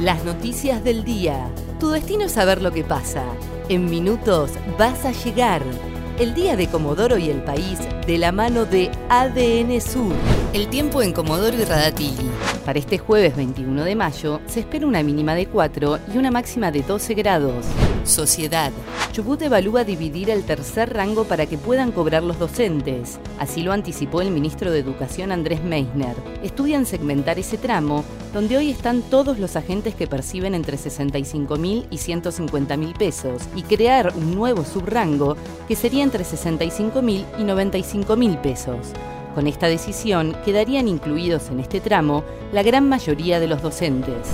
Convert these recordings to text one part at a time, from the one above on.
Las noticias del día. Tu destino es saber lo que pasa. En minutos vas a llegar. El día de Comodoro y el país de la mano de ADN Sur. El tiempo en Comodoro y Radatili. Para este jueves 21 de mayo se espera una mínima de 4 y una máxima de 12 grados. Sociedad. Chubut evalúa dividir el tercer rango para que puedan cobrar los docentes. Así lo anticipó el ministro de Educación Andrés Meisner. Estudian segmentar ese tramo, donde hoy están todos los agentes que perciben entre 65 mil y 150 mil pesos, y crear un nuevo subrango que sería entre 65 mil y 95 mil pesos. Con esta decisión quedarían incluidos en este tramo la gran mayoría de los docentes.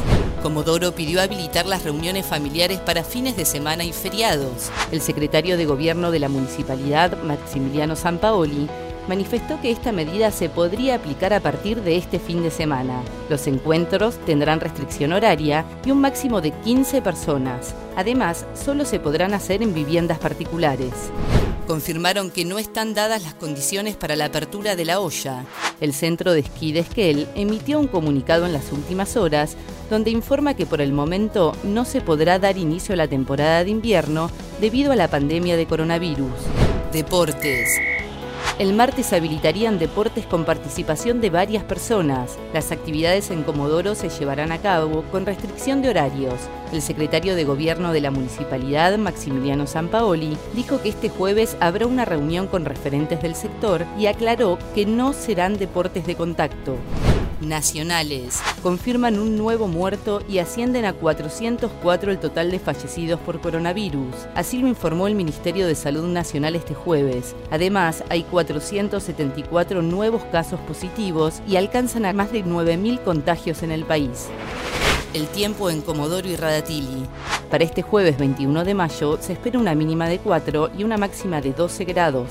Comodoro pidió habilitar las reuniones familiares para fines de semana y feriados. El secretario de Gobierno de la Municipalidad, Maximiliano Sampaoli, manifestó que esta medida se podría aplicar a partir de este fin de semana. Los encuentros tendrán restricción horaria y un máximo de 15 personas. Además, solo se podrán hacer en viviendas particulares confirmaron que no están dadas las condiciones para la apertura de la olla. El centro de esquí de Esquel emitió un comunicado en las últimas horas donde informa que por el momento no se podrá dar inicio a la temporada de invierno debido a la pandemia de coronavirus. Deportes. El martes habilitarían deportes con participación de varias personas. Las actividades en Comodoro se llevarán a cabo con restricción de horarios. El secretario de Gobierno de la Municipalidad, Maximiliano Sampaoli, dijo que este jueves habrá una reunión con referentes del sector y aclaró que no serán deportes de contacto nacionales. Confirman un nuevo muerto y ascienden a 404 el total de fallecidos por coronavirus. Así lo informó el Ministerio de Salud Nacional este jueves. Además, hay 474 nuevos casos positivos y alcanzan a más de 9.000 contagios en el país. El tiempo en Comodoro y Radatili. Para este jueves 21 de mayo se espera una mínima de 4 y una máxima de 12 grados.